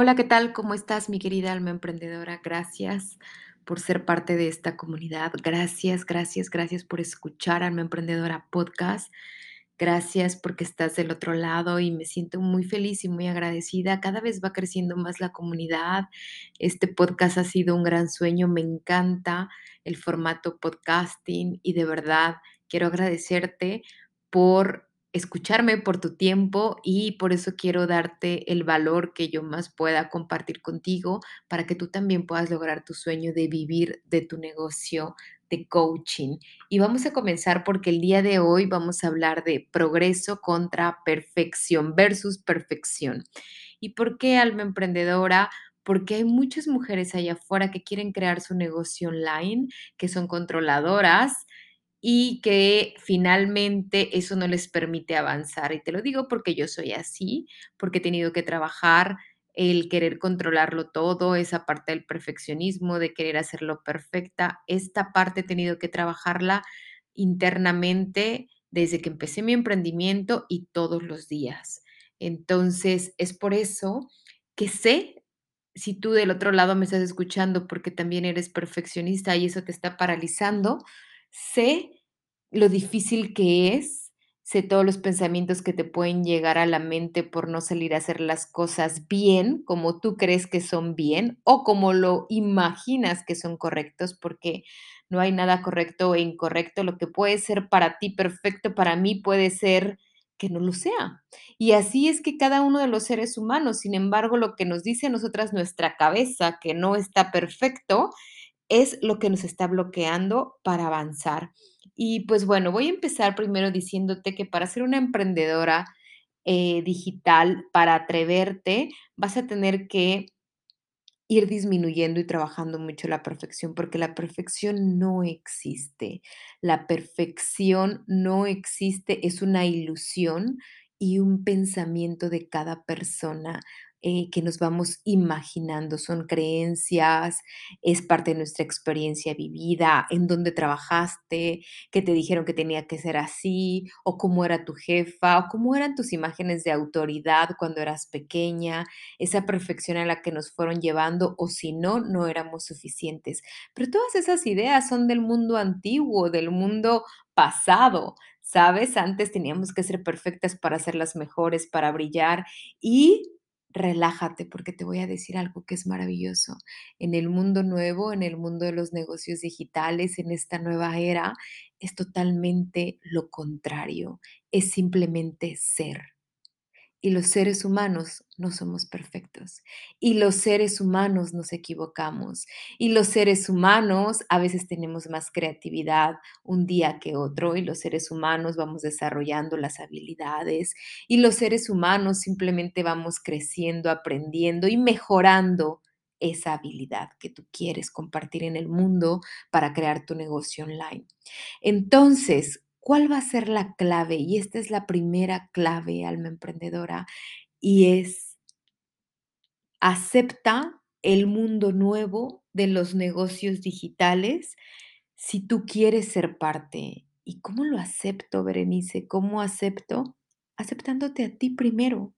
Hola, ¿qué tal? ¿Cómo estás, mi querida alma emprendedora? Gracias por ser parte de esta comunidad. Gracias, gracias, gracias por escuchar Alma Emprendedora Podcast. Gracias porque estás del otro lado y me siento muy feliz y muy agradecida. Cada vez va creciendo más la comunidad. Este podcast ha sido un gran sueño. Me encanta el formato podcasting y de verdad quiero agradecerte por escucharme, por tu tiempo y por eso quiero darte el valor que yo más pueda compartir contigo para que tú también puedas lograr tu sueño de vivir de tu negocio de coaching. Y vamos a comenzar porque el día de hoy vamos a hablar de progreso contra perfección versus perfección. ¿Y por qué alma emprendedora? Porque hay muchas mujeres allá afuera que quieren crear su negocio online, que son controladoras, y que finalmente eso no les permite avanzar. Y te lo digo porque yo soy así, porque he tenido que trabajar el querer controlarlo todo, esa parte del perfeccionismo, de querer hacerlo perfecta, esta parte he tenido que trabajarla internamente desde que empecé mi emprendimiento y todos los días. Entonces, es por eso que sé, si tú del otro lado me estás escuchando porque también eres perfeccionista y eso te está paralizando, Sé lo difícil que es, sé todos los pensamientos que te pueden llegar a la mente por no salir a hacer las cosas bien, como tú crees que son bien o como lo imaginas que son correctos, porque no hay nada correcto e incorrecto. Lo que puede ser para ti perfecto, para mí puede ser que no lo sea. Y así es que cada uno de los seres humanos, sin embargo, lo que nos dice a nosotras nuestra cabeza que no está perfecto, es lo que nos está bloqueando para avanzar. Y pues bueno, voy a empezar primero diciéndote que para ser una emprendedora eh, digital, para atreverte, vas a tener que ir disminuyendo y trabajando mucho la perfección, porque la perfección no existe. La perfección no existe, es una ilusión y un pensamiento de cada persona eh, que nos vamos imaginando. Son creencias, es parte de nuestra experiencia vivida, en dónde trabajaste, que te dijeron que tenía que ser así, o cómo era tu jefa, o cómo eran tus imágenes de autoridad cuando eras pequeña, esa perfección a la que nos fueron llevando, o si no, no éramos suficientes. Pero todas esas ideas son del mundo antiguo, del mundo pasado. ¿Sabes? Antes teníamos que ser perfectas para ser las mejores, para brillar y relájate porque te voy a decir algo que es maravilloso. En el mundo nuevo, en el mundo de los negocios digitales, en esta nueva era, es totalmente lo contrario. Es simplemente ser. Y los seres humanos no somos perfectos. Y los seres humanos nos equivocamos. Y los seres humanos a veces tenemos más creatividad un día que otro. Y los seres humanos vamos desarrollando las habilidades. Y los seres humanos simplemente vamos creciendo, aprendiendo y mejorando esa habilidad que tú quieres compartir en el mundo para crear tu negocio online. Entonces, ¿Cuál va a ser la clave? Y esta es la primera clave, alma emprendedora, y es acepta el mundo nuevo de los negocios digitales si tú quieres ser parte. ¿Y cómo lo acepto, Berenice? ¿Cómo acepto? Aceptándote a ti primero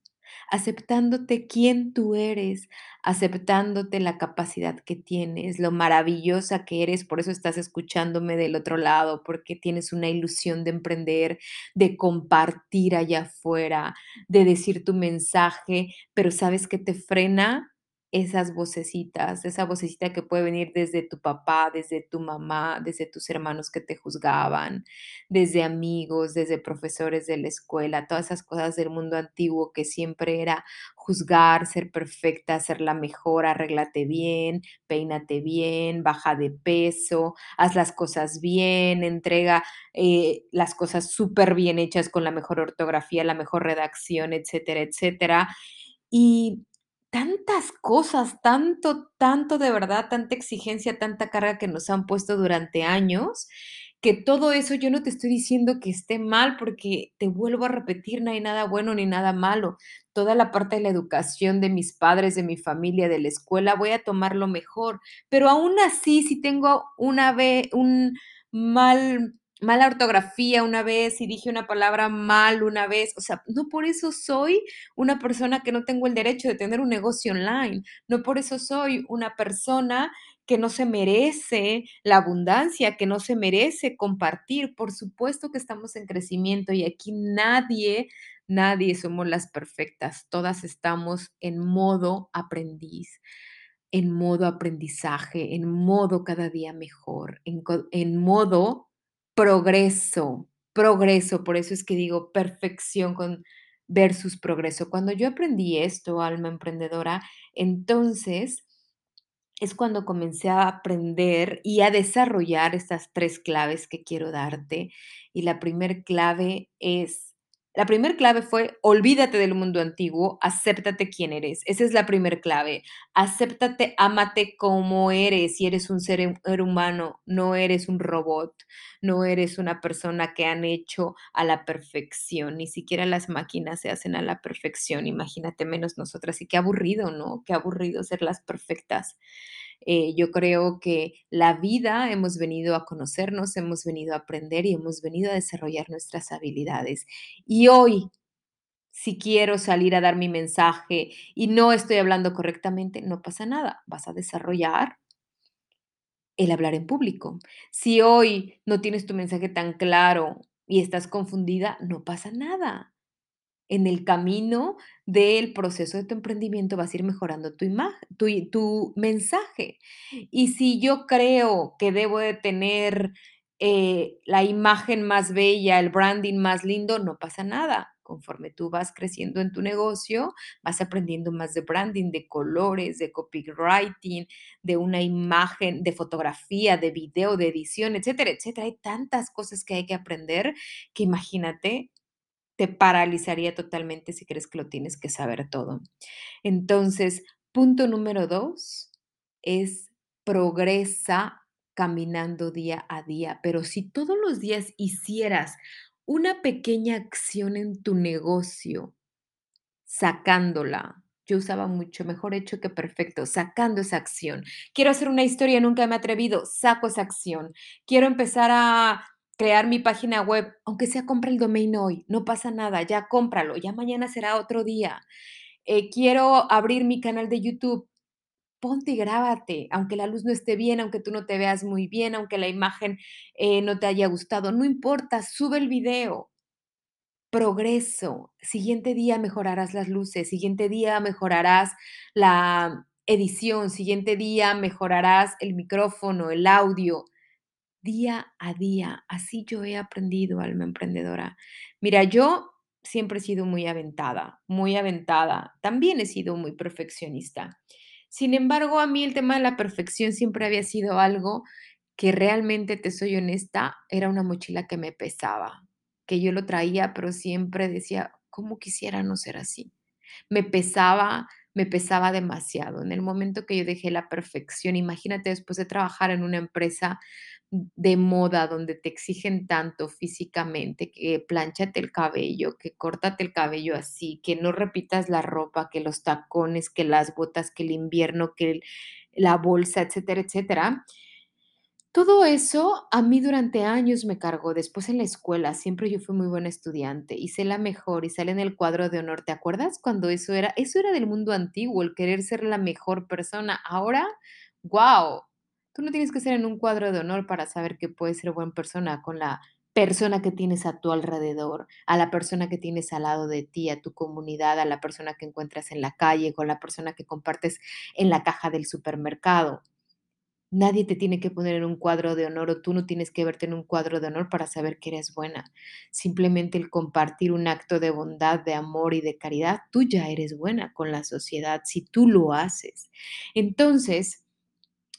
aceptándote quién tú eres, aceptándote la capacidad que tienes, lo maravillosa que eres, por eso estás escuchándome del otro lado, porque tienes una ilusión de emprender, de compartir allá afuera, de decir tu mensaje, pero ¿sabes qué te frena? Esas vocecitas, esa vocecita que puede venir desde tu papá, desde tu mamá, desde tus hermanos que te juzgaban, desde amigos, desde profesores de la escuela, todas esas cosas del mundo antiguo que siempre era juzgar, ser perfecta, ser la mejor, arréglate bien, peínate bien, baja de peso, haz las cosas bien, entrega eh, las cosas súper bien hechas con la mejor ortografía, la mejor redacción, etcétera, etcétera. Y tantas cosas, tanto, tanto de verdad, tanta exigencia, tanta carga que nos han puesto durante años, que todo eso yo no te estoy diciendo que esté mal, porque te vuelvo a repetir, no hay nada bueno ni nada malo. Toda la parte de la educación de mis padres, de mi familia, de la escuela, voy a tomar lo mejor, pero aún así, si tengo una vez un mal mala ortografía una vez y dije una palabra mal una vez. O sea, no por eso soy una persona que no tengo el derecho de tener un negocio online. No por eso soy una persona que no se merece la abundancia, que no se merece compartir. Por supuesto que estamos en crecimiento y aquí nadie, nadie somos las perfectas. Todas estamos en modo aprendiz en modo aprendizaje, en modo cada día mejor, en, en modo progreso, progreso. Por eso es que digo perfección con versus progreso. Cuando yo aprendí esto, alma emprendedora, entonces es cuando comencé a aprender y a desarrollar estas tres claves que quiero darte. Y la primer clave es la primera clave fue, olvídate del mundo antiguo, acéptate quién eres. Esa es la primera clave. Acéptate, ámate como eres. Si eres un ser, humano, no eres un robot, no eres una persona que han hecho a la perfección. Ni siquiera las máquinas se hacen a la perfección. Imagínate menos nosotras. Y qué aburrido, ¿no? Qué aburrido ser las perfectas. Eh, yo creo que la vida hemos venido a conocernos, hemos venido a aprender y hemos venido a desarrollar nuestras habilidades. Y hoy, si quiero salir a dar mi mensaje y no estoy hablando correctamente, no pasa nada, vas a desarrollar el hablar en público. Si hoy no tienes tu mensaje tan claro y estás confundida, no pasa nada en el camino del proceso de tu emprendimiento vas a ir mejorando tu, tu, tu mensaje. Y si yo creo que debo de tener eh, la imagen más bella, el branding más lindo, no pasa nada. Conforme tú vas creciendo en tu negocio, vas aprendiendo más de branding, de colores, de copywriting, de una imagen, de fotografía, de video, de edición, etcétera, etcétera. Hay tantas cosas que hay que aprender que imagínate, te paralizaría totalmente si crees que lo tienes que saber todo. Entonces, punto número dos es progresa caminando día a día, pero si todos los días hicieras una pequeña acción en tu negocio, sacándola, yo usaba mucho, mejor hecho que perfecto, sacando esa acción. Quiero hacer una historia, nunca me he atrevido, saco esa acción. Quiero empezar a crear mi página web, aunque sea compra el domain hoy, no pasa nada, ya cómpralo, ya mañana será otro día. Eh, quiero abrir mi canal de YouTube, ponte y grábate, aunque la luz no esté bien, aunque tú no te veas muy bien, aunque la imagen eh, no te haya gustado, no importa, sube el video. Progreso. Siguiente día mejorarás las luces, siguiente día mejorarás la edición, siguiente día mejorarás el micrófono, el audio día a día. Así yo he aprendido, alma emprendedora. Mira, yo siempre he sido muy aventada, muy aventada. También he sido muy perfeccionista. Sin embargo, a mí el tema de la perfección siempre había sido algo que realmente, te soy honesta, era una mochila que me pesaba, que yo lo traía, pero siempre decía, ¿cómo quisiera no ser así? Me pesaba, me pesaba demasiado. En el momento que yo dejé la perfección, imagínate después de trabajar en una empresa de moda donde te exigen tanto físicamente, que planchate el cabello, que córtate el cabello así, que no repitas la ropa, que los tacones, que las botas, que el invierno, que la bolsa, etcétera, etcétera. Todo eso a mí durante años me cargó. Después en la escuela, siempre yo fui muy buena estudiante, hice la mejor y sale en el cuadro de honor. ¿Te acuerdas cuando eso era? Eso era del mundo antiguo, el querer ser la mejor persona. Ahora, wow, Tú no tienes que ser en un cuadro de honor para saber que puedes ser buena persona con la persona que tienes a tu alrededor, a la persona que tienes al lado de ti, a tu comunidad, a la persona que encuentras en la calle, con la persona que compartes en la caja del supermercado. Nadie te tiene que poner en un cuadro de honor o tú no tienes que verte en un cuadro de honor para saber que eres buena. Simplemente el compartir un acto de bondad, de amor y de caridad, tú ya eres buena con la sociedad si tú lo haces. Entonces,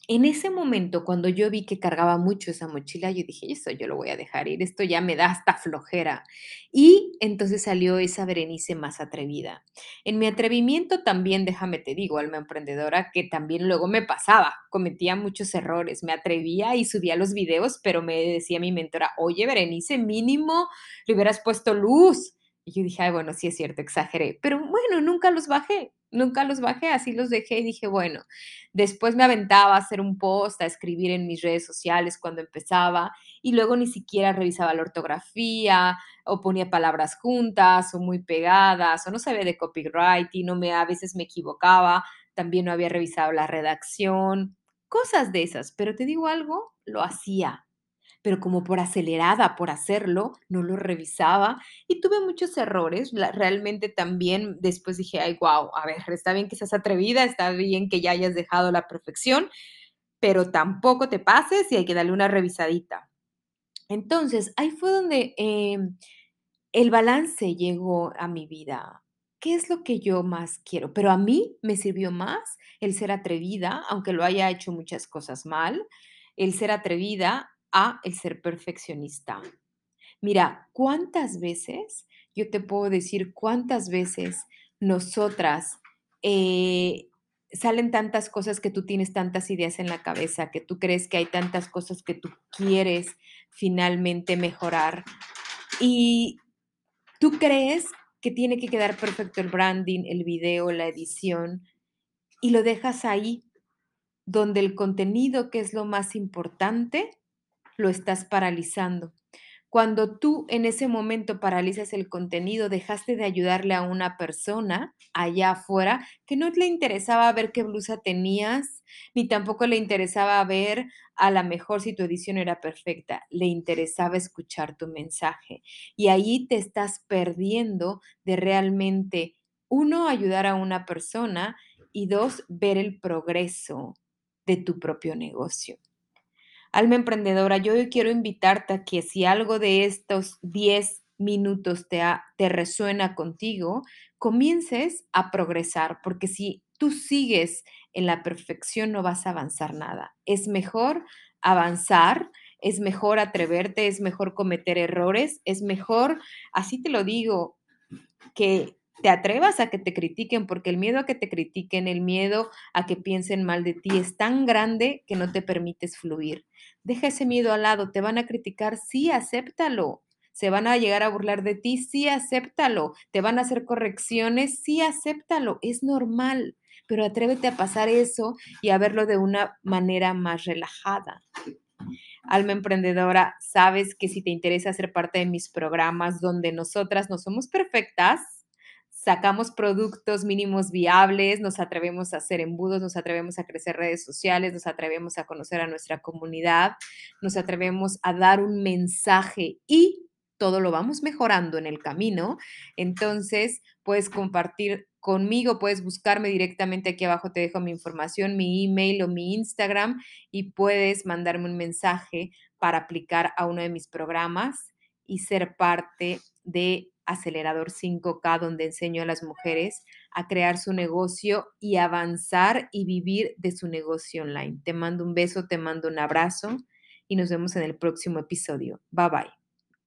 en ese momento, cuando yo vi que cargaba mucho esa mochila, yo dije, eso yo lo voy a dejar ir, esto ya me da hasta flojera. Y entonces salió esa Berenice más atrevida. En mi atrevimiento también, déjame te digo, alma emprendedora, que también luego me pasaba, cometía muchos errores, me atrevía y subía los videos, pero me decía mi mentora, oye, Berenice, mínimo le hubieras puesto luz. Y yo dije, ay, bueno, sí es cierto, exageré, pero bueno, nunca los bajé nunca los bajé, así los dejé y dije, bueno, después me aventaba a hacer un post, a escribir en mis redes sociales cuando empezaba y luego ni siquiera revisaba la ortografía o ponía palabras juntas o muy pegadas o no sabía de copywriting, no me, a veces me equivocaba, también no había revisado la redacción, cosas de esas, pero te digo algo, lo hacía pero como por acelerada por hacerlo, no lo revisaba y tuve muchos errores. realmente también después dije, ay, wow, a ver, está bien que seas atrevida, está bien que ya hayas dejado la perfección, pero tampoco te pases y hay que darle una revisadita. Entonces, ahí fue donde em, el balance llegó a mi vida. ¿Qué es lo que yo más quiero? Pero a mí me sirvió más el ser atrevida, aunque lo haya hecho muchas cosas mal, el ser atrevida a el ser perfeccionista. Mira, ¿cuántas veces, yo te puedo decir cuántas veces nosotras eh, salen tantas cosas que tú tienes tantas ideas en la cabeza, que tú crees que hay tantas cosas que tú quieres finalmente mejorar y tú crees que tiene que quedar perfecto el branding, el video, la edición y lo dejas ahí, donde el contenido, que es lo más importante, lo estás paralizando. Cuando tú en ese momento paralizas el contenido, dejaste de ayudarle a una persona allá afuera que no le interesaba ver qué blusa tenías, ni tampoco le interesaba ver a la mejor si tu edición era perfecta, le interesaba escuchar tu mensaje. Y ahí te estás perdiendo de realmente, uno, ayudar a una persona y dos, ver el progreso de tu propio negocio. Alma emprendedora, yo hoy quiero invitarte a que si algo de estos 10 minutos te, te resuena contigo, comiences a progresar, porque si tú sigues en la perfección no vas a avanzar nada. Es mejor avanzar, es mejor atreverte, es mejor cometer errores, es mejor, así te lo digo, que te atrevas a que te critiquen, porque el miedo a que te critiquen, el miedo a que piensen mal de ti es tan grande que no te permites fluir. Deja ese miedo al lado, te van a criticar, sí, acéptalo. Se van a llegar a burlar de ti, sí, acéptalo. Te van a hacer correcciones, sí, acéptalo. Es normal, pero atrévete a pasar eso y a verlo de una manera más relajada. Alma emprendedora, sabes que si te interesa ser parte de mis programas donde nosotras no somos perfectas, sacamos productos mínimos viables, nos atrevemos a hacer embudos, nos atrevemos a crecer redes sociales, nos atrevemos a conocer a nuestra comunidad, nos atrevemos a dar un mensaje y todo lo vamos mejorando en el camino. Entonces, puedes compartir conmigo, puedes buscarme directamente aquí abajo, te dejo mi información, mi email o mi Instagram y puedes mandarme un mensaje para aplicar a uno de mis programas y ser parte de Acelerador 5K, donde enseño a las mujeres a crear su negocio y avanzar y vivir de su negocio online. Te mando un beso, te mando un abrazo y nos vemos en el próximo episodio. Bye bye.